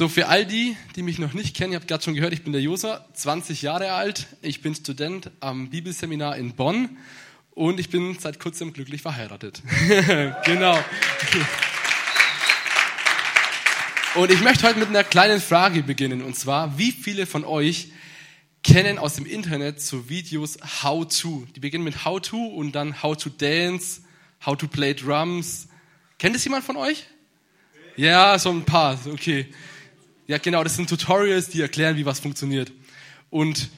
So, für all die, die mich noch nicht kennen, ihr habt gerade schon gehört, ich bin der Josa, 20 Jahre alt, ich bin Student am Bibelseminar in Bonn und ich bin seit kurzem glücklich verheiratet. genau. Und ich möchte heute mit einer kleinen Frage beginnen und zwar, wie viele von euch kennen aus dem Internet so Videos How to? Die beginnen mit How to und dann How to Dance, How to Play Drums. Kennt es jemand von euch? Ja, so ein paar, okay. Ja, genau, das sind Tutorials, die erklären, wie was funktioniert. Und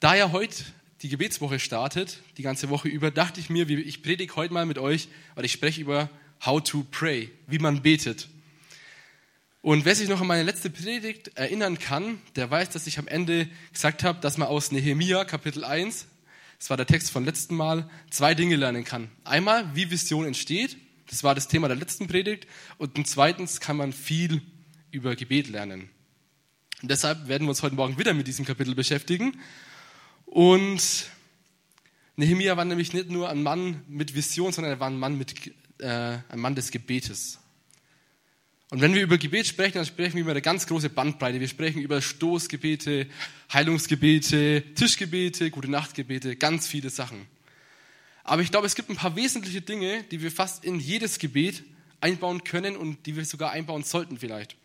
da ja heute die Gebetswoche startet, die ganze Woche über, dachte ich mir, ich predige heute mal mit euch, weil ich spreche über How to Pray, wie man betet. Und wer sich noch an meine letzte Predigt erinnern kann, der weiß, dass ich am Ende gesagt habe, dass man aus Nehemia Kapitel 1, das war der Text von letzten Mal, zwei Dinge lernen kann. Einmal, wie Vision entsteht, das war das Thema der letzten Predigt, und zweitens kann man viel über Gebet lernen. Und deshalb werden wir uns heute Morgen wieder mit diesem Kapitel beschäftigen. Und Nehemiah war nämlich nicht nur ein Mann mit Vision, sondern er war ein Mann, mit, äh, ein Mann des Gebetes. Und wenn wir über Gebet sprechen, dann sprechen wir über eine ganz große Bandbreite. Wir sprechen über Stoßgebete, Heilungsgebete, Tischgebete, gute Nachtgebete, ganz viele Sachen. Aber ich glaube, es gibt ein paar wesentliche Dinge, die wir fast in jedes Gebet einbauen können und die wir sogar einbauen sollten vielleicht.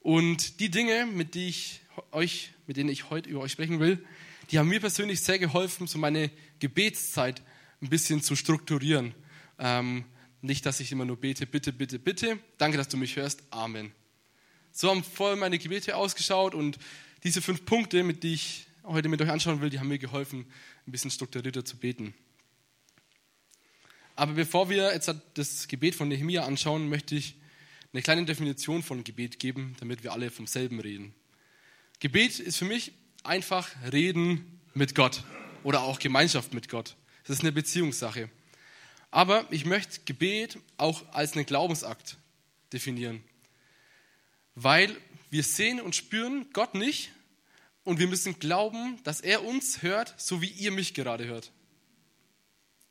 Und die Dinge, mit, die ich euch, mit denen ich heute über euch sprechen will, die haben mir persönlich sehr geholfen, so meine Gebetszeit ein bisschen zu strukturieren. Ähm, nicht, dass ich immer nur bete, bitte, bitte, bitte. Danke, dass du mich hörst. Amen. So haben vorher meine Gebete ausgeschaut und diese fünf Punkte, mit die ich heute mit euch anschauen will, die haben mir geholfen, ein bisschen strukturierter zu beten. Aber bevor wir jetzt das Gebet von Nehemiah anschauen, möchte ich eine kleine Definition von Gebet geben, damit wir alle vom selben reden. Gebet ist für mich einfach Reden mit Gott oder auch Gemeinschaft mit Gott. Das ist eine Beziehungssache. Aber ich möchte Gebet auch als einen Glaubensakt definieren. Weil wir sehen und spüren Gott nicht und wir müssen glauben, dass er uns hört, so wie ihr mich gerade hört.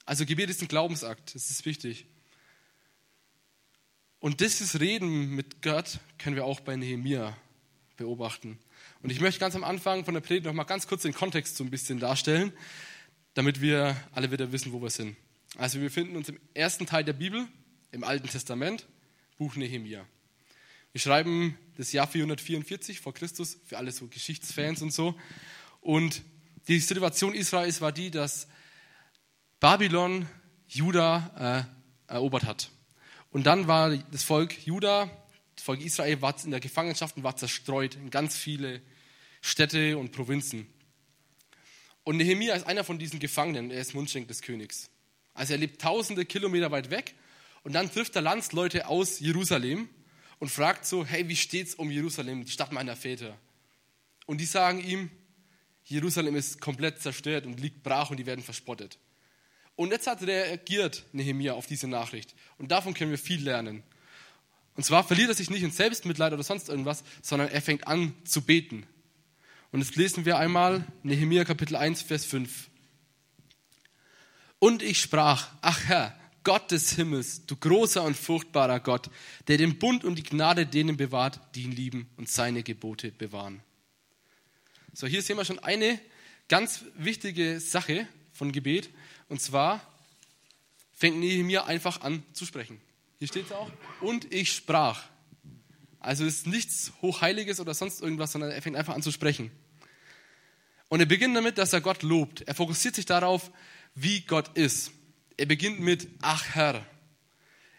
Also Gebet ist ein Glaubensakt, das ist wichtig. Und dieses Reden mit Gott können wir auch bei Nehemia beobachten. Und ich möchte ganz am Anfang von der Predigt noch mal ganz kurz den Kontext so ein bisschen darstellen, damit wir alle wieder wissen, wo wir sind. Also wir befinden uns im ersten Teil der Bibel, im Alten Testament, Buch Nehemia. Wir schreiben das Jahr 444 vor Christus, für alle so Geschichtsfans und so. Und die Situation Israels war die, dass Babylon Juda äh, erobert hat. Und dann war das Volk Juda, das Volk Israel war in der Gefangenschaft und war zerstreut in ganz viele Städte und Provinzen. Und Nehemia ist einer von diesen Gefangenen, er ist Mundschenk des Königs. Also er lebt tausende Kilometer weit weg und dann trifft er Landsleute aus Jerusalem und fragt so, hey, wie steht's um Jerusalem, die Stadt meiner Väter? Und die sagen ihm, Jerusalem ist komplett zerstört und liegt brach und die werden verspottet. Und jetzt hat reagiert Nehemia auf diese Nachricht. Und davon können wir viel lernen. Und zwar verliert er sich nicht in Selbstmitleid oder sonst irgendwas, sondern er fängt an zu beten. Und jetzt lesen wir einmal Nehemia Kapitel 1, Vers 5. Und ich sprach, ach Herr, Gott des Himmels, du großer und furchtbarer Gott, der den Bund und die Gnade denen bewahrt, die ihn lieben und seine Gebote bewahren. So, hier sehen wir schon eine ganz wichtige Sache von Gebet. Und zwar fängt Nehemiah einfach an zu sprechen. Hier steht es auch. Und ich sprach. Also es ist nichts Hochheiliges oder sonst irgendwas, sondern er fängt einfach an zu sprechen. Und er beginnt damit, dass er Gott lobt. Er fokussiert sich darauf, wie Gott ist. Er beginnt mit Ach Herr.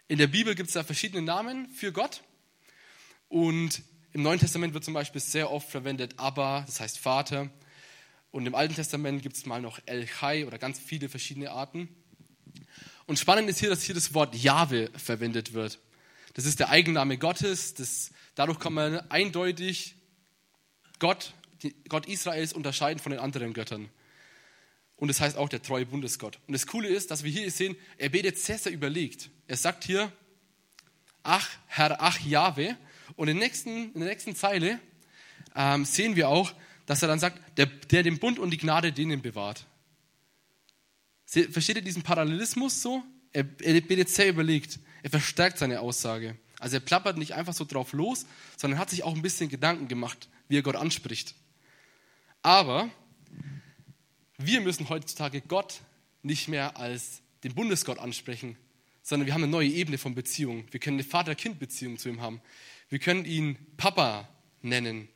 In der Bibel gibt es da verschiedene Namen für Gott. Und im Neuen Testament wird zum Beispiel sehr oft verwendet Abba, das heißt Vater. Und im Alten Testament gibt es mal noch El Chai oder ganz viele verschiedene Arten. Und spannend ist hier, dass hier das Wort Jahwe verwendet wird. Das ist der Eigenname Gottes. Das, dadurch kann man eindeutig Gott, Gott Israels unterscheiden von den anderen Göttern. Und das heißt auch der treue Bundesgott. Und das Coole ist, dass wir hier sehen, er betet sehr, sehr überlegt. Er sagt hier, ach Herr, ach Jahwe. Und in der nächsten, in der nächsten Zeile ähm, sehen wir auch, dass er dann sagt, der, der den Bund und die Gnade denen bewahrt. Versteht ihr diesen Parallelismus so? Er, er betet sehr überlegt. Er verstärkt seine Aussage. Also er plappert nicht einfach so drauf los, sondern hat sich auch ein bisschen Gedanken gemacht, wie er Gott anspricht. Aber wir müssen heutzutage Gott nicht mehr als den Bundesgott ansprechen, sondern wir haben eine neue Ebene von Beziehung. Wir können eine Vater-Kind-Beziehung zu ihm haben. Wir können ihn Papa nennen.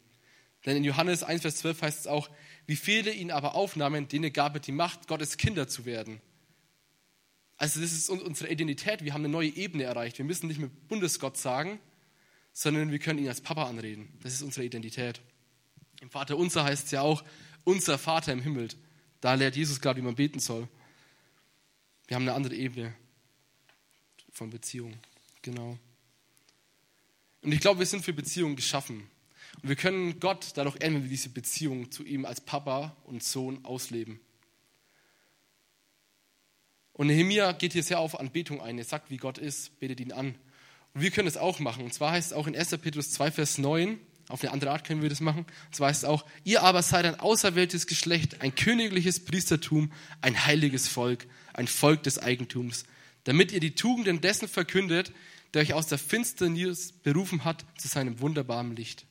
Denn in Johannes 1, Vers 12 heißt es auch, wie viele ihn aber aufnahmen, denen gab er die Macht, Gottes Kinder zu werden. Also das ist unsere Identität. Wir haben eine neue Ebene erreicht. Wir müssen nicht mehr Bundesgott sagen, sondern wir können ihn als Papa anreden. Das ist unsere Identität. Im Vater unser heißt es ja auch, unser Vater im Himmel. Da lehrt Jesus gerade, wie man beten soll. Wir haben eine andere Ebene von Beziehung. Genau. Und ich glaube, wir sind für Beziehungen geschaffen. Und wir können Gott dadurch ändern, wenn wir diese Beziehung zu ihm als Papa und Sohn ausleben. Und Nehemiah geht hier sehr auf Anbetung ein. Er sagt, wie Gott ist, betet ihn an. Und wir können es auch machen. Und zwar heißt es auch in 1. Petrus 2, Vers 9, auf eine andere Art können wir das machen. Und zwar heißt es auch, ihr aber seid ein auserwähltes Geschlecht, ein königliches Priestertum, ein heiliges Volk, ein Volk des Eigentums, damit ihr die Tugenden dessen verkündet, der euch aus der Finsternis berufen hat zu seinem wunderbaren Licht.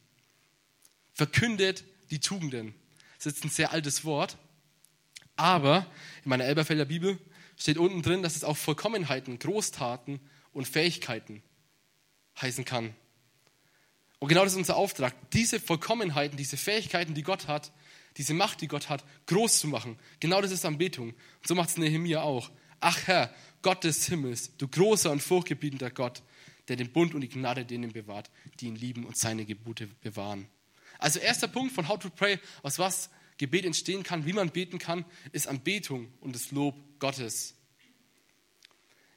Verkündet die Tugenden. Das ist ein sehr altes Wort, aber in meiner Elberfelder Bibel steht unten drin, dass es auch Vollkommenheiten, Großtaten und Fähigkeiten heißen kann. Und genau das ist unser Auftrag, diese Vollkommenheiten, diese Fähigkeiten, die Gott hat, diese Macht, die Gott hat, groß zu machen. Genau das ist Anbetung. Und so macht es Nehemiah auch. Ach Herr, Gott des Himmels, du großer und furchtgebietender Gott, der den Bund und die Gnade denen bewahrt, die ihn lieben und seine Gebote bewahren. Also erster Punkt von How to Pray, aus was Gebet entstehen kann, wie man beten kann, ist Anbetung und das Lob Gottes.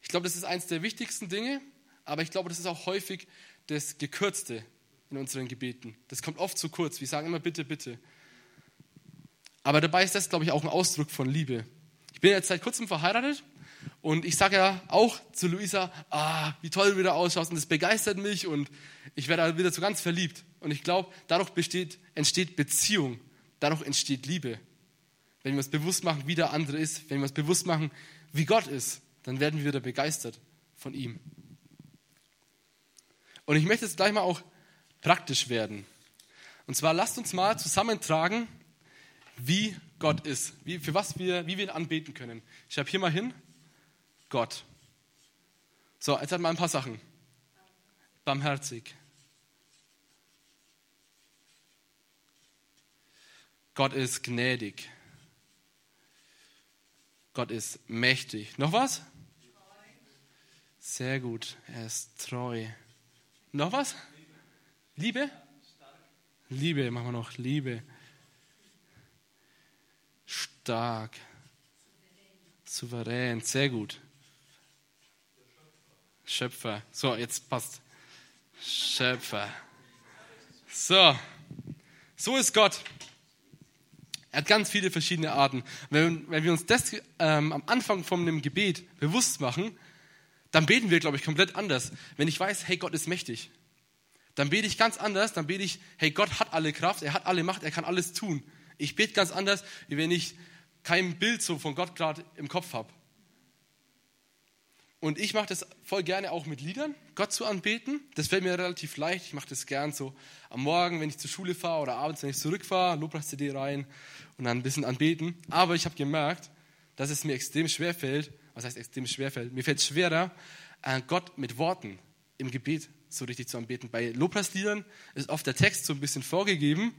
Ich glaube, das ist eines der wichtigsten Dinge, aber ich glaube, das ist auch häufig das Gekürzte in unseren Gebeten. Das kommt oft zu kurz. Wir sagen immer bitte, bitte. Aber dabei ist das, glaube ich, auch ein Ausdruck von Liebe. Ich bin jetzt seit kurzem verheiratet und ich sage ja auch zu Luisa, ah, wie toll du wieder ausschaust und das begeistert mich und ich werde wieder so ganz verliebt. Und ich glaube, dadurch besteht, entsteht Beziehung, dadurch entsteht Liebe. Wenn wir uns bewusst machen, wie der andere ist, wenn wir uns bewusst machen, wie Gott ist, dann werden wir wieder begeistert von ihm. Und ich möchte jetzt gleich mal auch praktisch werden. Und zwar lasst uns mal zusammentragen, wie Gott ist, wie, für was wir, wie wir ihn anbeten können. Ich habe hier mal hin, Gott. So, jetzt hat mal ein paar Sachen. Barmherzig. Gott ist gnädig. Gott ist mächtig. Noch was? Sehr gut. Er ist treu. Noch was? Liebe? Liebe, machen wir noch. Liebe. Stark. Souverän. Sehr gut. Schöpfer. So, jetzt passt. Schöpfer. So. So ist Gott. Er hat ganz viele verschiedene Arten. Wenn, wenn wir uns das ähm, am Anfang von einem Gebet bewusst machen, dann beten wir, glaube ich, komplett anders. Wenn ich weiß, hey, Gott ist mächtig, dann bete ich ganz anders. Dann bete ich, hey, Gott hat alle Kraft, er hat alle Macht, er kann alles tun. Ich bete ganz anders, wie wenn ich kein Bild so von Gott gerade im Kopf habe. Und ich mache das voll gerne auch mit Liedern, Gott zu anbeten. Das fällt mir relativ leicht. Ich mache das gern so am Morgen, wenn ich zur Schule fahre oder abends, wenn ich zurückfahre, Lobpreis-CD rein und dann ein bisschen anbeten. Aber ich habe gemerkt, dass es mir extrem schwer fällt. Was heißt extrem schwer fällt? Mir fällt es schwerer, äh, Gott mit Worten im Gebet so richtig zu anbeten. Bei Lobpreisliedern ist oft der Text so ein bisschen vorgegeben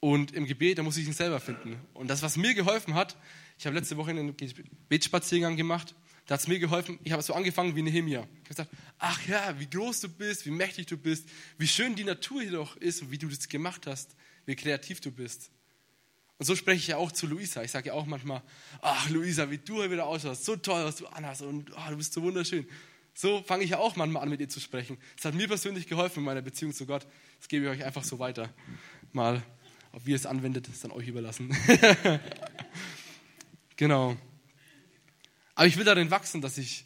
und im Gebet, da muss ich ihn selber finden. Und das, was mir geholfen hat, ich habe letzte Woche einen Gebetsspaziergang gemacht da hat es mir geholfen, ich habe so angefangen wie Nehemiah. Ich habe gesagt, ach ja, wie groß du bist, wie mächtig du bist, wie schön die Natur hier doch ist und wie du das gemacht hast, wie kreativ du bist. Und so spreche ich ja auch zu Luisa. Ich sage ja auch manchmal, ach Luisa, wie du hier wieder ausschaust, so toll, was du anhast und oh, du bist so wunderschön. So fange ich ja auch manchmal an, mit ihr zu sprechen. Das hat mir persönlich geholfen in meiner Beziehung zu Gott. Das gebe ich euch einfach so weiter. Mal, ob ihr es anwendet, ist dann euch überlassen. genau. Aber ich will darin wachsen, dass ich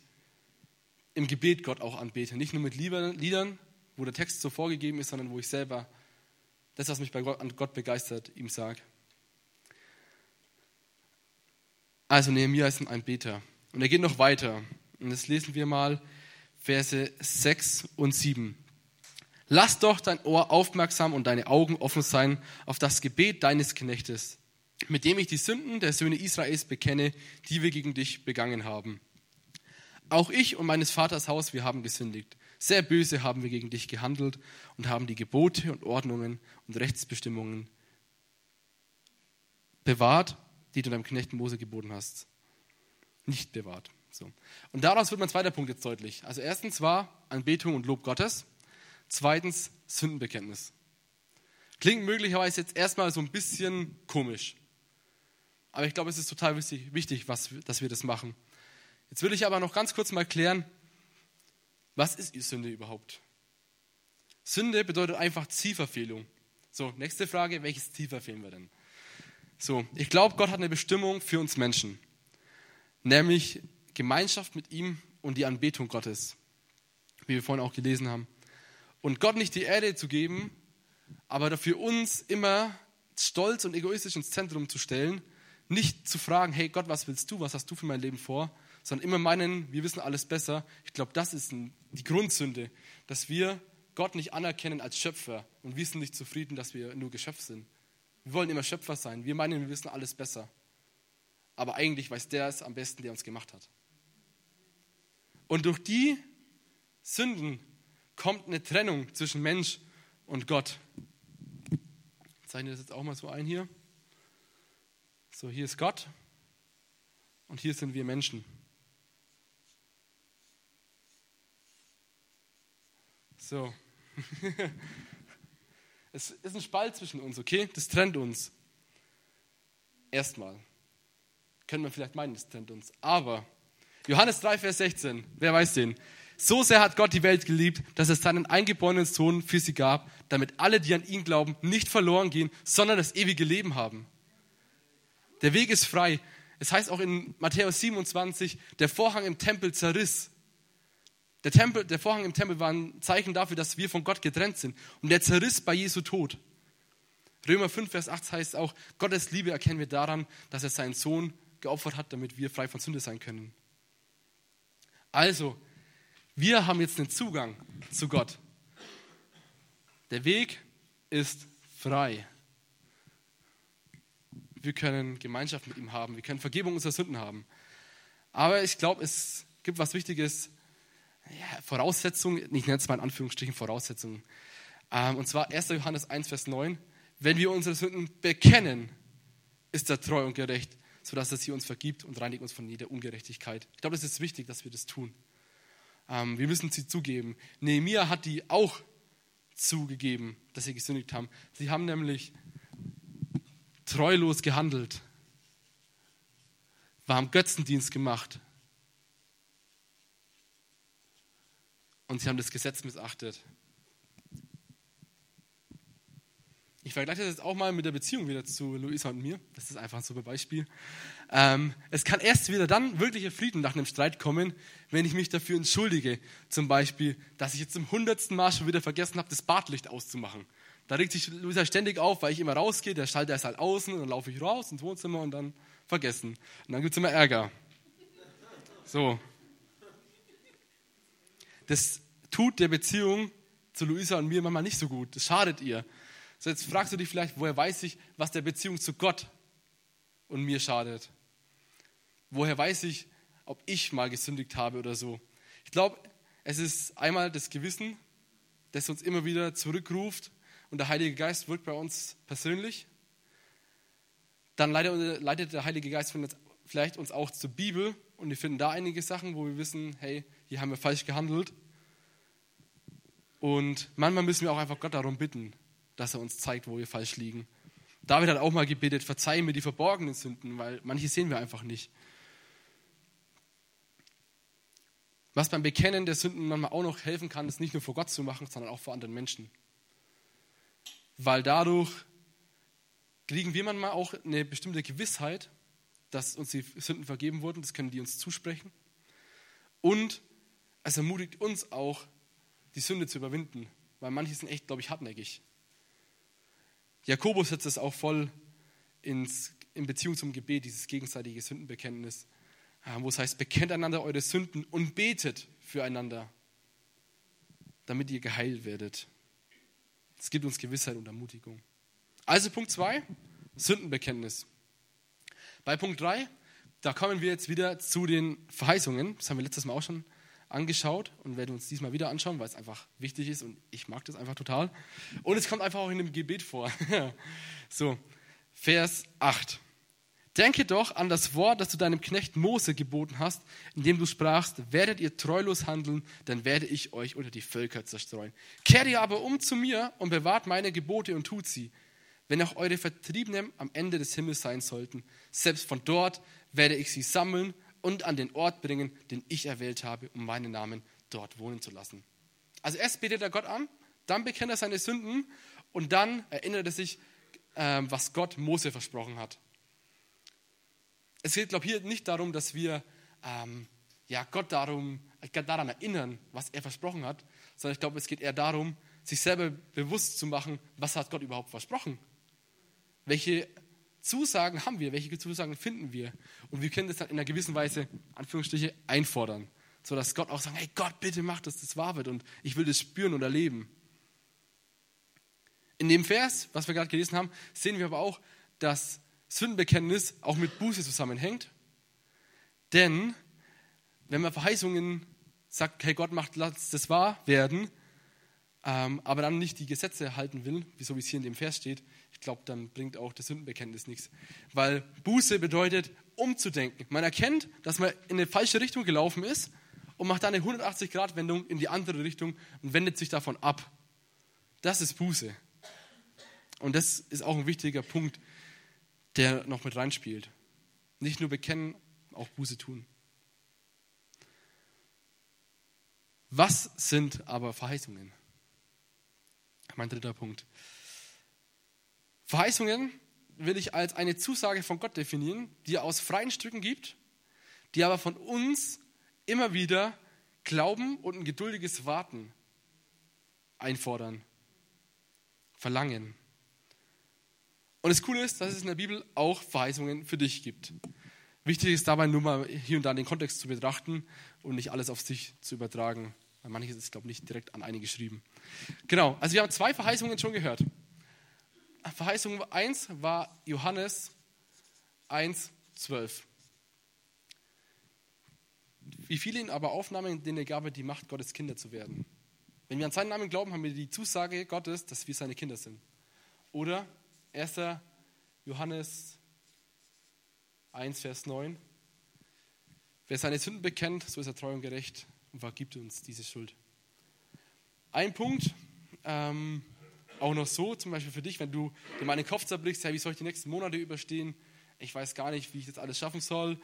im Gebet Gott auch anbete. Nicht nur mit Liedern, wo der Text so vorgegeben ist, sondern wo ich selber das, was mich bei Gott, an Gott begeistert, ihm sage. Also Nehemiah ist ein Anbeter. Und er geht noch weiter. Und jetzt lesen wir mal Verse 6 und 7. Lass doch dein Ohr aufmerksam und deine Augen offen sein auf das Gebet deines Knechtes, mit dem ich die Sünden der Söhne Israels bekenne, die wir gegen dich begangen haben. Auch ich und meines Vaters Haus, wir haben gesündigt. Sehr böse haben wir gegen dich gehandelt und haben die Gebote und Ordnungen und Rechtsbestimmungen bewahrt, die du deinem Knecht Mose geboten hast. Nicht bewahrt. So. Und daraus wird mein zweiter Punkt jetzt deutlich. Also erstens war Anbetung und Lob Gottes. Zweitens Sündenbekenntnis. Klingt möglicherweise jetzt erstmal so ein bisschen komisch. Aber ich glaube, es ist total wichtig, wichtig was, dass wir das machen. Jetzt will ich aber noch ganz kurz mal klären, was ist Sünde überhaupt? Sünde bedeutet einfach Zielverfehlung. So, nächste Frage, welches Ziel verfehlen wir denn? So, ich glaube, Gott hat eine Bestimmung für uns Menschen, nämlich Gemeinschaft mit ihm und die Anbetung Gottes, wie wir vorhin auch gelesen haben. Und Gott nicht die Erde zu geben, aber dafür uns immer stolz und egoistisch ins Zentrum zu stellen, nicht zu fragen, hey Gott, was willst du, was hast du für mein Leben vor, sondern immer meinen, wir wissen alles besser. Ich glaube, das ist die Grundsünde, dass wir Gott nicht anerkennen als Schöpfer und wir sind nicht zufrieden, dass wir nur Geschöpf sind. Wir wollen immer Schöpfer sein. Wir meinen, wir wissen alles besser. Aber eigentlich weiß der es am besten, der uns gemacht hat. Und durch die Sünden kommt eine Trennung zwischen Mensch und Gott. Ich zeichne das jetzt auch mal so ein hier. So, hier ist Gott und hier sind wir Menschen. So. es ist ein Spalt zwischen uns, okay? Das trennt uns. Erstmal. Können wir vielleicht meinen, das trennt uns. Aber Johannes 3, Vers 16, wer weiß den? So sehr hat Gott die Welt geliebt, dass es seinen eingeborenen Sohn für sie gab, damit alle, die an ihn glauben, nicht verloren gehen, sondern das ewige Leben haben. Der Weg ist frei. Es heißt auch in Matthäus 27, der Vorhang im Tempel zerriss. Der, Tempel, der Vorhang im Tempel war ein Zeichen dafür, dass wir von Gott getrennt sind. Und der zerriss bei Jesu Tod. Römer 5, Vers 8 heißt auch, Gottes Liebe erkennen wir daran, dass er seinen Sohn geopfert hat, damit wir frei von Sünde sein können. Also, wir haben jetzt einen Zugang zu Gott. Der Weg ist frei. Wir können Gemeinschaft mit ihm haben. Wir können Vergebung unserer Sünden haben. Aber ich glaube, es gibt was Wichtiges. Ja, Voraussetzungen, ich nenne es mal in Anführungsstrichen Voraussetzungen. Ähm, und zwar 1. Johannes 1, Vers 9. Wenn wir unsere Sünden bekennen, ist er treu und gerecht, sodass er sie uns vergibt und reinigt uns von jeder Ungerechtigkeit. Ich glaube, es ist wichtig, dass wir das tun. Ähm, wir müssen sie zugeben. Nehemiah hat die auch zugegeben, dass sie gesündigt haben. Sie haben nämlich treulos gehandelt, wir haben Götzendienst gemacht und sie haben das Gesetz missachtet. Ich vergleiche das jetzt auch mal mit der Beziehung wieder zu Luisa und mir. Das ist einfach ein super Beispiel. Ähm, es kann erst wieder dann wirklicher Frieden nach einem Streit kommen, wenn ich mich dafür entschuldige. Zum Beispiel, dass ich jetzt zum hundertsten Mal schon wieder vergessen habe, das Badlicht auszumachen. Da regt sich Luisa ständig auf, weil ich immer rausgehe. Der Schalter ist halt außen und dann laufe ich raus ins Wohnzimmer und dann vergessen. Und dann gibt es immer Ärger. So. Das tut der Beziehung zu Luisa und mir manchmal nicht so gut. Das schadet ihr. So, jetzt fragst du dich vielleicht, woher weiß ich, was der Beziehung zu Gott und mir schadet? Woher weiß ich, ob ich mal gesündigt habe oder so? Ich glaube, es ist einmal das Gewissen, das uns immer wieder zurückruft und der Heilige Geist wirkt bei uns persönlich. Dann leitet der Heilige Geist vielleicht uns auch zur Bibel und wir finden da einige Sachen, wo wir wissen, hey, hier haben wir falsch gehandelt. Und manchmal müssen wir auch einfach Gott darum bitten, dass er uns zeigt, wo wir falsch liegen. David hat auch mal gebetet, verzeih mir die verborgenen Sünden, weil manche sehen wir einfach nicht. Was beim Bekennen der Sünden manchmal auch noch helfen kann, ist nicht nur vor Gott zu machen, sondern auch vor anderen Menschen. Weil dadurch kriegen wir manchmal auch eine bestimmte Gewissheit, dass uns die Sünden vergeben wurden, das können die uns zusprechen. Und es ermutigt uns auch, die Sünde zu überwinden, weil manche sind echt, glaube ich, hartnäckig. Jakobus setzt es auch voll ins, in Beziehung zum Gebet, dieses gegenseitige Sündenbekenntnis, wo es heißt, bekennt einander eure Sünden und betet füreinander, damit ihr geheilt werdet. Es gibt uns Gewissheit und Ermutigung. Also Punkt 2, Sündenbekenntnis. Bei Punkt 3, da kommen wir jetzt wieder zu den Verheißungen. Das haben wir letztes Mal auch schon angeschaut und werden uns diesmal wieder anschauen, weil es einfach wichtig ist und ich mag das einfach total. Und es kommt einfach auch in dem Gebet vor. so, Vers 8. Denke doch an das Wort, das du deinem Knecht Mose geboten hast, indem du sprachst, werdet ihr treulos handeln, dann werde ich euch unter die Völker zerstreuen. Kehrt ihr aber um zu mir und bewahrt meine Gebote und tut sie. Wenn auch eure Vertriebenen am Ende des Himmels sein sollten, selbst von dort werde ich sie sammeln und an den Ort bringen, den ich erwählt habe, um meinen Namen dort wohnen zu lassen. Also erst betet er Gott an, dann bekennt er seine Sünden und dann erinnert er sich, äh, was Gott Mose versprochen hat. Es geht, glaube ich, hier nicht darum, dass wir ähm, ja, Gott darum, daran erinnern, was er versprochen hat, sondern ich glaube, es geht eher darum, sich selber bewusst zu machen, was hat Gott überhaupt versprochen. Welche Zusagen haben wir, welche Zusagen finden wir? Und wir können das dann in einer gewissen Weise, Anführungsstriche, einfordern, sodass Gott auch sagt, hey Gott, bitte mach, dass das wahr wird und ich will das spüren und erleben. In dem Vers, was wir gerade gelesen haben, sehen wir aber auch, dass Sündenbekenntnis auch mit Buße zusammenhängt. Denn wenn man Verheißungen sagt, hey Gott, macht, lass das wahr werden, ähm, aber dann nicht die Gesetze halten will, so wie es hier in dem Vers steht, ich glaube, dann bringt auch das Sündenbekenntnis nichts. Weil Buße bedeutet, umzudenken. Man erkennt, dass man in eine falsche Richtung gelaufen ist und macht dann eine 180-Grad-Wendung in die andere Richtung und wendet sich davon ab. Das ist Buße. Und das ist auch ein wichtiger Punkt, der noch mit reinspielt. Nicht nur bekennen, auch Buße tun. Was sind aber Verheißungen? Mein dritter Punkt. Verheißungen will ich als eine Zusage von Gott definieren, die er aus freien Stücken gibt, die aber von uns immer wieder Glauben und ein geduldiges Warten einfordern, verlangen. Und das Coole ist, dass es in der Bibel auch Verheißungen für dich gibt. Wichtig ist dabei nur mal hier und da den Kontext zu betrachten und nicht alles auf sich zu übertragen. Weil manches ist, glaube ich, nicht direkt an eine geschrieben. Genau, also wir haben zwei Verheißungen schon gehört. Verheißung 1 war Johannes 1, 12. Wie viele ihn aber aufnahmen, denen er gab, die Macht, Gottes Kinder zu werden. Wenn wir an seinen Namen glauben, haben wir die Zusage Gottes, dass wir seine Kinder sind. Oder 1. Johannes 1, Vers 9. Wer seine Sünden bekennt, so ist er treu und gerecht und vergibt uns diese Schuld. Ein Punkt, ähm, auch noch so, zum Beispiel für dich, wenn du dir mal den Kopf zerblickst, hey, wie soll ich die nächsten Monate überstehen? Ich weiß gar nicht, wie ich das alles schaffen soll.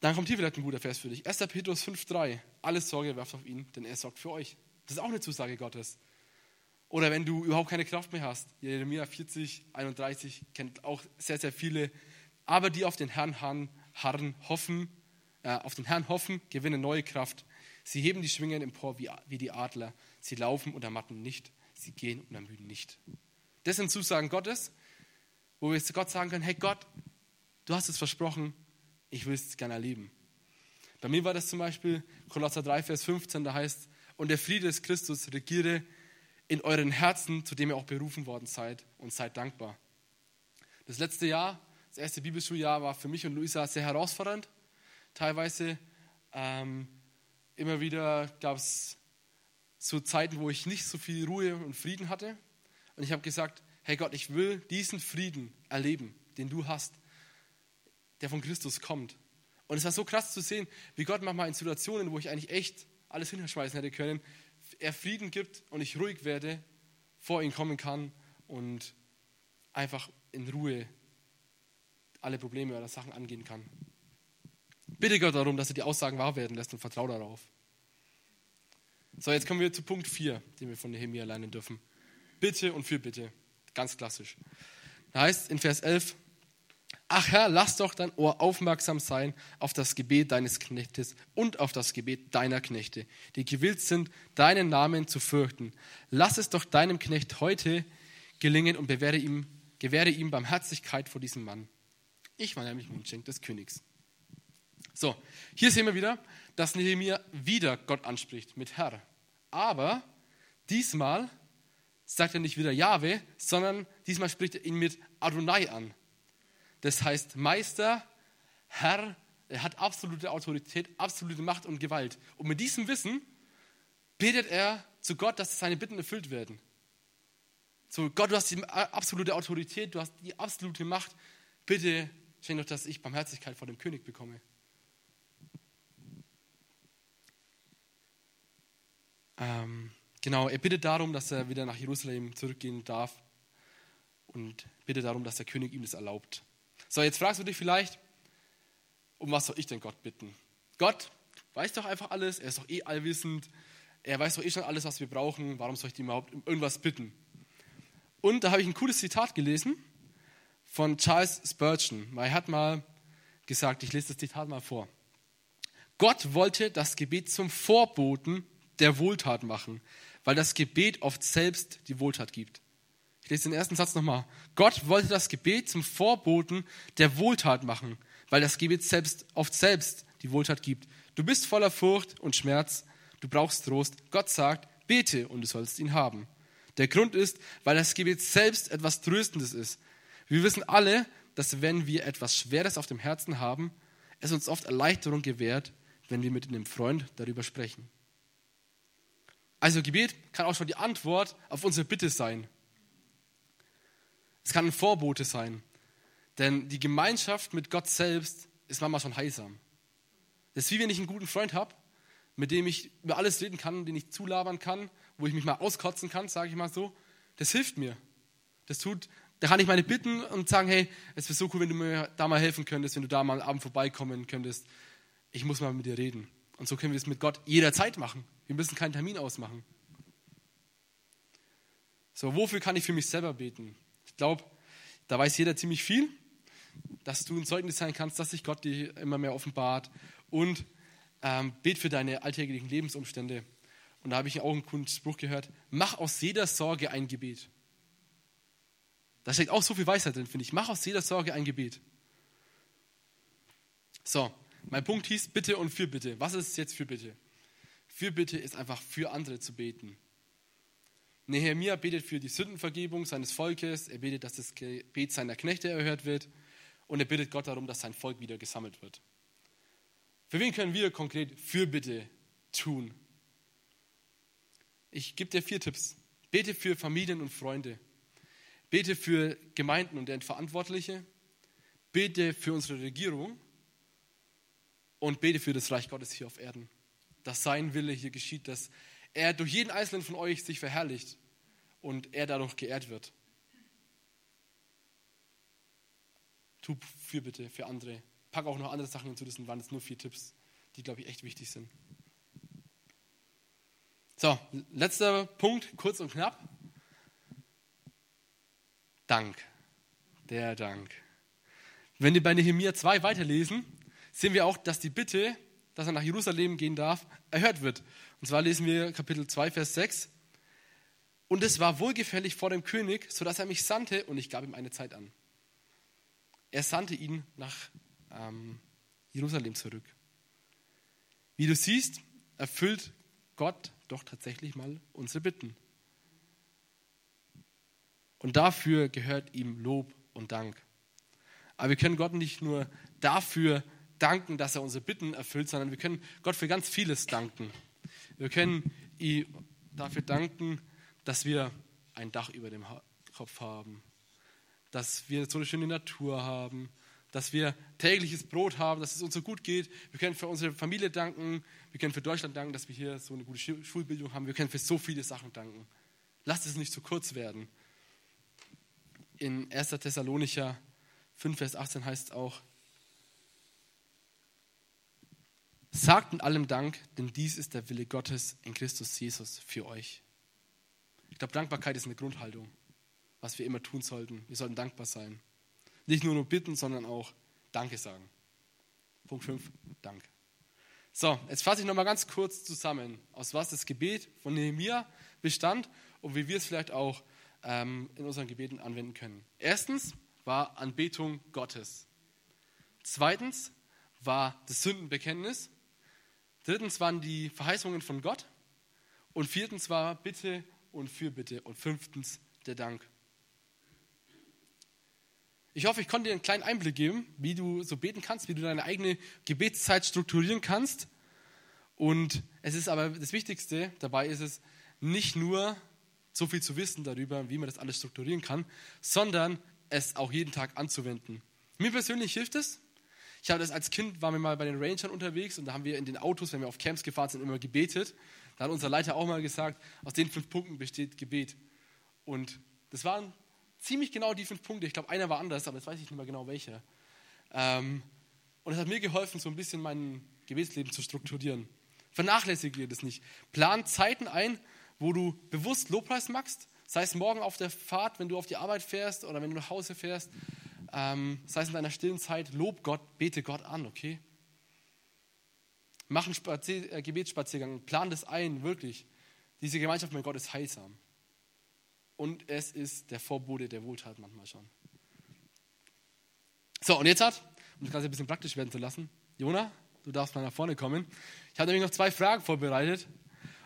Dann kommt hier vielleicht ein guter Vers für dich. 1. Petrus 5,3. Alles Sorge werft auf ihn, denn er sorgt für euch. Das ist auch eine Zusage Gottes. Oder wenn du überhaupt keine Kraft mehr hast. Jeremia 40, 31 kennt auch sehr, sehr viele. Aber die auf den Herrn harren, hoffen, äh, auf den Herrn hoffen, gewinnen neue Kraft. Sie heben die Schwingen empor wie, wie die Adler. Sie laufen und ermatten nicht sie gehen und ermüden nicht. Das sind Zusagen Gottes, wo wir zu Gott sagen können, hey Gott, du hast es versprochen, ich will es gerne erleben. Bei mir war das zum Beispiel Kolosser 3, Vers 15, da heißt, und der Friede des Christus regiere in euren Herzen, zu dem ihr auch berufen worden seid und seid dankbar. Das letzte Jahr, das erste Bibelschuljahr, war für mich und Luisa sehr herausfordernd. Teilweise ähm, immer wieder gab es zu Zeiten, wo ich nicht so viel Ruhe und Frieden hatte. Und ich habe gesagt, hey Gott, ich will diesen Frieden erleben, den du hast, der von Christus kommt. Und es war so krass zu sehen, wie Gott manchmal in Situationen, wo ich eigentlich echt alles hinschmeißen hätte können, er Frieden gibt und ich ruhig werde, vor ihn kommen kann und einfach in Ruhe alle Probleme oder Sachen angehen kann. Bitte Gott darum, dass er die Aussagen wahr werden lässt und vertraue darauf. So, jetzt kommen wir zu Punkt 4, den wir von Nehemiah lernen dürfen. Bitte und Fürbitte. Ganz klassisch. Da heißt in Vers 11, Ach Herr, lass doch dein Ohr aufmerksam sein auf das Gebet deines Knechtes und auf das Gebet deiner Knechte, die gewillt sind, deinen Namen zu fürchten. Lass es doch deinem Knecht heute gelingen und bewähre ihm, gewähre ihm Barmherzigkeit vor diesem Mann. Ich war nämlich Mundschenk des Königs. So, hier sehen wir wieder, dass Nehemiah wieder Gott anspricht mit Herr. Aber diesmal sagt er nicht wieder Jahwe, sondern diesmal spricht er ihn mit Adonai an. Das heißt Meister, Herr, er hat absolute Autorität, absolute Macht und Gewalt. Und mit diesem Wissen betet er zu Gott, dass seine Bitten erfüllt werden. So, Gott, du hast die absolute Autorität, du hast die absolute Macht. Bitte schenk doch, dass ich Barmherzigkeit vor dem König bekomme. Ähm, genau, er bittet darum, dass er wieder nach Jerusalem zurückgehen darf und bittet darum, dass der König ihm das erlaubt. So, jetzt fragst du dich vielleicht, um was soll ich denn Gott bitten? Gott weiß doch einfach alles, er ist doch eh allwissend, er weiß doch eh schon alles, was wir brauchen, warum soll ich ihm überhaupt irgendwas bitten? Und da habe ich ein cooles Zitat gelesen von Charles Spurgeon, er hat mal gesagt, ich lese das Zitat mal vor. Gott wollte das Gebet zum Vorboten der Wohltat machen, weil das Gebet oft selbst die Wohltat gibt. Ich lese den ersten Satz nochmal. Gott wollte das Gebet zum Vorboten der Wohltat machen, weil das Gebet selbst oft selbst die Wohltat gibt. Du bist voller Furcht und Schmerz, du brauchst Trost. Gott sagt, bete und du sollst ihn haben. Der Grund ist, weil das Gebet selbst etwas Tröstendes ist. Wir wissen alle, dass wenn wir etwas Schweres auf dem Herzen haben, es uns oft Erleichterung gewährt, wenn wir mit einem Freund darüber sprechen. Also Gebet kann auch schon die Antwort auf unsere Bitte sein. Es kann ein Vorbote sein. Denn die Gemeinschaft mit Gott selbst ist manchmal schon heilsam. Das ist wie wenn ich einen guten Freund habe, mit dem ich über alles reden kann, den ich zulabern kann, wo ich mich mal auskotzen kann, sage ich mal so. Das hilft mir. Das tut, da kann ich meine bitten und sagen, hey, es wäre so cool, wenn du mir da mal helfen könntest, wenn du da mal am Abend vorbeikommen könntest. Ich muss mal mit dir reden. Und so können wir es mit Gott jederzeit machen. Wir müssen keinen Termin ausmachen. So, wofür kann ich für mich selber beten? Ich glaube, da weiß jeder ziemlich viel, dass du ein Zeugnis sein kannst, dass sich Gott dir immer mehr offenbart und ähm, bet für deine alltäglichen Lebensumstände. Und da habe ich auch einen coolen Spruch gehört: Mach aus jeder Sorge ein Gebet. Da steckt auch so viel Weisheit drin, finde ich. Mach aus jeder Sorge ein Gebet. So, mein Punkt hieß Bitte und Fürbitte. Was ist jetzt Fürbitte? Fürbitte ist einfach für andere zu beten. Nehemiah betet für die Sündenvergebung seines Volkes, er betet, dass das Gebet seiner Knechte erhört wird und er bittet Gott darum, dass sein Volk wieder gesammelt wird. Für wen können wir konkret Fürbitte tun? Ich gebe dir vier Tipps. Bete für Familien und Freunde. Bete für Gemeinden und deren Verantwortliche. Bete für unsere Regierung. Und bete für das Reich Gottes hier auf Erden dass sein Wille hier geschieht, dass er durch jeden einzelnen von euch sich verherrlicht und er dadurch geehrt wird. Tu für bitte für andere. Pack auch noch andere Sachen hinzu, das waren jetzt nur vier Tipps, die, glaube ich, echt wichtig sind. So, letzter Punkt, kurz und knapp. Dank. Der Dank. Wenn wir bei Nehemiah 2 weiterlesen, sehen wir auch, dass die Bitte dass er nach Jerusalem gehen darf, erhört wird. Und zwar lesen wir Kapitel 2, Vers 6. Und es war wohlgefällig vor dem König, sodass er mich sandte und ich gab ihm eine Zeit an. Er sandte ihn nach ähm, Jerusalem zurück. Wie du siehst, erfüllt Gott doch tatsächlich mal unsere Bitten. Und dafür gehört ihm Lob und Dank. Aber wir können Gott nicht nur dafür danken, dass er unsere Bitten erfüllt, sondern wir können Gott für ganz vieles danken. Wir können ihm dafür danken, dass wir ein Dach über dem Kopf haben, dass wir so eine schöne Natur haben, dass wir tägliches Brot haben, dass es uns so gut geht. Wir können für unsere Familie danken, wir können für Deutschland danken, dass wir hier so eine gute Schulbildung haben. Wir können für so viele Sachen danken. Lasst es nicht zu kurz werden. In 1. Thessalonicher 5, Vers 18 heißt es auch, Sagt in allem Dank, denn dies ist der Wille Gottes in Christus Jesus für euch. Ich glaube, Dankbarkeit ist eine Grundhaltung, was wir immer tun sollten. Wir sollten dankbar sein. Nicht nur nur bitten, sondern auch Danke sagen. Punkt 5, Dank. So, jetzt fasse ich nochmal ganz kurz zusammen, aus was das Gebet von Nehemiah bestand und wie wir es vielleicht auch ähm, in unseren Gebeten anwenden können. Erstens war Anbetung Gottes. Zweitens war das Sündenbekenntnis. Drittens waren die Verheißungen von Gott. Und viertens war Bitte und Fürbitte. Und fünftens der Dank. Ich hoffe, ich konnte dir einen kleinen Einblick geben, wie du so beten kannst, wie du deine eigene Gebetszeit strukturieren kannst. Und es ist aber das Wichtigste dabei ist es, nicht nur so viel zu wissen darüber, wie man das alles strukturieren kann, sondern es auch jeden Tag anzuwenden. Mir persönlich hilft es. Ich habe das als Kind, waren wir mal bei den Rangern unterwegs und da haben wir in den Autos, wenn wir auf Camps gefahren sind, immer gebetet. Da hat unser Leiter auch mal gesagt, aus den fünf Punkten besteht Gebet. Und das waren ziemlich genau die fünf Punkte. Ich glaube, einer war anders, aber jetzt weiß ich nicht mehr genau welcher. Ähm, und es hat mir geholfen, so ein bisschen mein Gebetsleben zu strukturieren. Vernachlässige das nicht. Plan Zeiten ein, wo du bewusst Lobpreis machst. Sei es morgen auf der Fahrt, wenn du auf die Arbeit fährst oder wenn du nach Hause fährst. Ähm, sei es in deiner stillen Zeit. Lob Gott, bete Gott an, okay? Mach einen Spazier äh, Gebetsspaziergang. Plan das ein, wirklich. Diese Gemeinschaft mit Gott ist heilsam. Und es ist der Vorbote der Wohltat manchmal schon. So, und jetzt hat, um das Ganze ein bisschen praktisch werden zu lassen, Jona, du darfst mal nach vorne kommen. Ich habe nämlich noch zwei Fragen vorbereitet.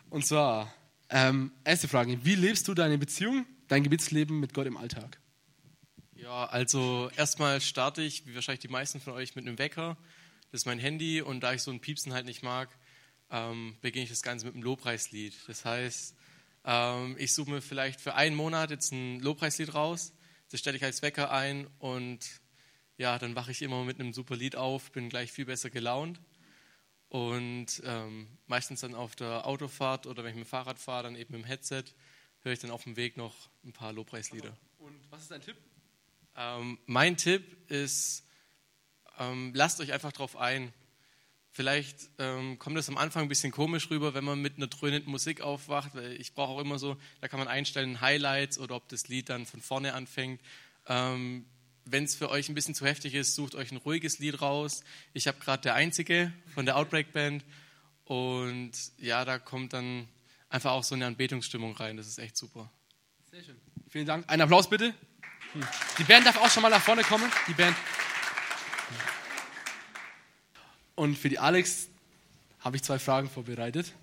Und zwar, ähm, erste Frage, wie lebst du deine Beziehung, dein Gebetsleben mit Gott im Alltag? Ja, also erstmal starte ich, wie wahrscheinlich die meisten von euch, mit einem Wecker. Das ist mein Handy und da ich so ein Piepsen halt nicht mag, ähm, beginne ich das Ganze mit einem Lobpreislied. Das heißt, ähm, ich suche mir vielleicht für einen Monat jetzt ein Lobpreislied raus, das stelle ich als Wecker ein und ja, dann wache ich immer mit einem super Lied auf, bin gleich viel besser gelaunt. Und ähm, meistens dann auf der Autofahrt oder wenn ich mit dem Fahrrad fahre, dann eben im Headset, höre ich dann auf dem Weg noch ein paar Lobpreislieder. Und was ist dein Tipp? Ähm, mein Tipp ist, ähm, lasst euch einfach drauf ein. Vielleicht ähm, kommt es am Anfang ein bisschen komisch rüber, wenn man mit einer dröhnenden Musik aufwacht, weil ich brauche auch immer so, da kann man einstellen Highlights oder ob das Lied dann von vorne anfängt. Ähm, wenn es für euch ein bisschen zu heftig ist, sucht euch ein ruhiges Lied raus. Ich habe gerade der Einzige von der Outbreak Band und ja, da kommt dann einfach auch so eine Anbetungsstimmung rein. Das ist echt super. Sehr schön. Vielen Dank. Ein Applaus bitte. Die Band darf auch schon mal nach vorne kommen. Die Band. Und für die Alex habe ich zwei Fragen vorbereitet.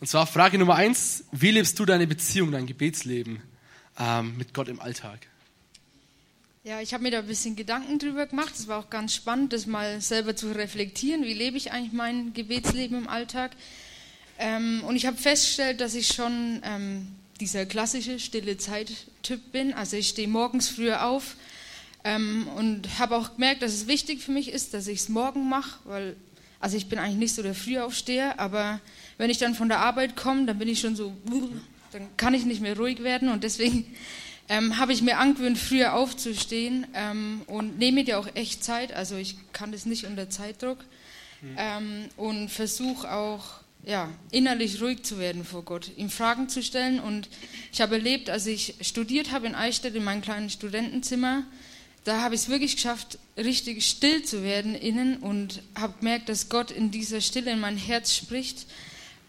Und zwar Frage Nummer eins: Wie lebst du deine Beziehung, dein Gebetsleben ähm, mit Gott im Alltag? Ja, ich habe mir da ein bisschen Gedanken drüber gemacht. Es war auch ganz spannend, das mal selber zu reflektieren. Wie lebe ich eigentlich mein Gebetsleben im Alltag? Ähm, und ich habe festgestellt, dass ich schon ähm, dieser klassische stille Zeit-Typ bin. Also ich stehe morgens früher auf ähm, und habe auch gemerkt, dass es wichtig für mich ist, dass ich es morgen mache, weil also ich bin eigentlich nicht so der Frühaufsteher, aber wenn ich dann von der Arbeit komme, dann bin ich schon so, dann kann ich nicht mehr ruhig werden und deswegen ähm, habe ich mir angewöhnt, früher aufzustehen ähm, und nehme dir auch echt Zeit. Also ich kann das nicht unter Zeitdruck mhm. ähm, und versuche auch ja, innerlich ruhig zu werden vor Gott, ihm Fragen zu stellen. Und ich habe erlebt, als ich studiert habe in Eichstätt in meinem kleinen Studentenzimmer, da habe ich es wirklich geschafft, richtig still zu werden innen und habe gemerkt, dass Gott in dieser Stille in mein Herz spricht.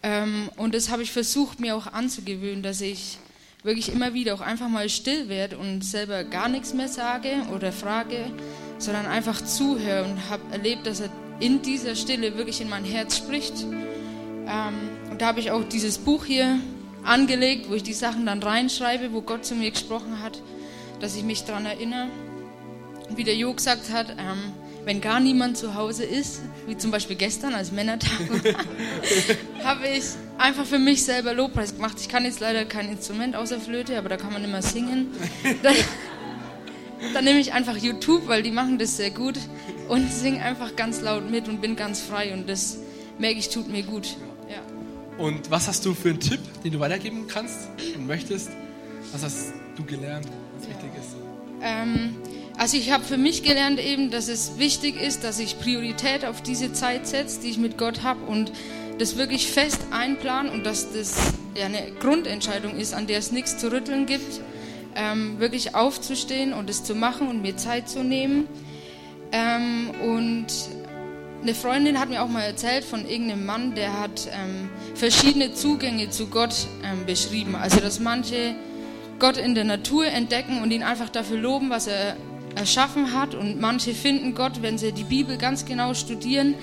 Ähm, und das habe ich versucht, mir auch anzugewöhnen, dass ich wirklich immer wieder auch einfach mal still werde und selber gar nichts mehr sage oder frage, sondern einfach zuhöre und habe erlebt, dass er in dieser Stille wirklich in mein Herz spricht. Ähm, und da habe ich auch dieses Buch hier angelegt, wo ich die Sachen dann reinschreibe, wo Gott zu mir gesprochen hat, dass ich mich daran erinnere. Und wie der Jo gesagt hat, ähm, wenn gar niemand zu Hause ist, wie zum Beispiel gestern als Männertag, habe ich einfach für mich selber Lobpreis gemacht. Ich kann jetzt leider kein Instrument außer Flöte, aber da kann man immer singen. Dann, dann nehme ich einfach YouTube, weil die machen das sehr gut und singe einfach ganz laut mit und bin ganz frei und das merke ich, tut mir gut. Und was hast du für einen Tipp, den du weitergeben kannst und möchtest? Was hast du gelernt, was wichtig ist? Ähm, also ich habe für mich gelernt eben, dass es wichtig ist, dass ich Priorität auf diese Zeit setze, die ich mit Gott habe und das wirklich fest einplanen und dass das ja eine Grundentscheidung ist, an der es nichts zu rütteln gibt, ähm, wirklich aufzustehen und es zu machen und mir Zeit zu nehmen. Ähm, und eine Freundin hat mir auch mal erzählt von irgendeinem Mann, der hat ähm, verschiedene Zugänge zu Gott ähm, beschrieben. Also dass manche Gott in der Natur entdecken und ihn einfach dafür loben, was er erschaffen hat. Und manche finden Gott, wenn sie die Bibel ganz genau studieren.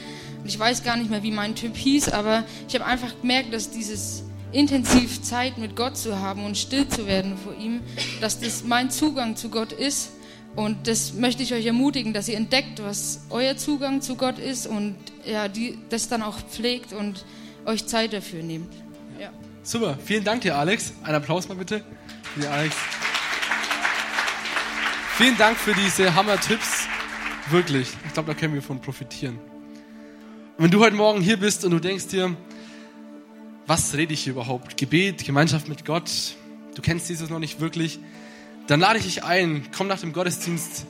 Und ich weiß gar nicht mehr, wie mein Typ hieß, aber ich habe einfach gemerkt, dass dieses intensiv Zeit mit Gott zu haben und still zu werden vor ihm, dass das mein Zugang zu Gott ist. Und das möchte ich euch ermutigen, dass ihr entdeckt, was euer Zugang zu Gott ist und ja, die, das dann auch pflegt und euch Zeit dafür nehmt. Ja. Super, vielen Dank dir, Alex. Ein Applaus mal bitte für dir, Alex. Vielen Dank für diese Hammer-Tipps. Wirklich, ich glaube, da können wir von profitieren. Und wenn du heute Morgen hier bist und du denkst dir, was rede ich hier überhaupt? Gebet, Gemeinschaft mit Gott, du kennst dieses noch nicht wirklich, dann lade ich dich ein, komm nach dem Gottesdienst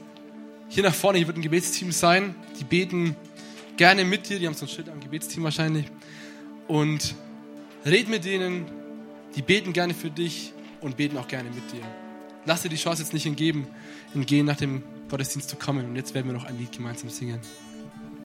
hier nach vorne, hier wird ein Gebetsteam sein, die beten gerne mit dir, die haben so ein Schild am Gebetsteam wahrscheinlich. Und red mit denen, die beten gerne für dich und beten auch gerne mit dir. Lass dir die Chance jetzt nicht entgeben, entgehen nach dem Gottesdienst zu kommen. Und jetzt werden wir noch ein Lied gemeinsam singen.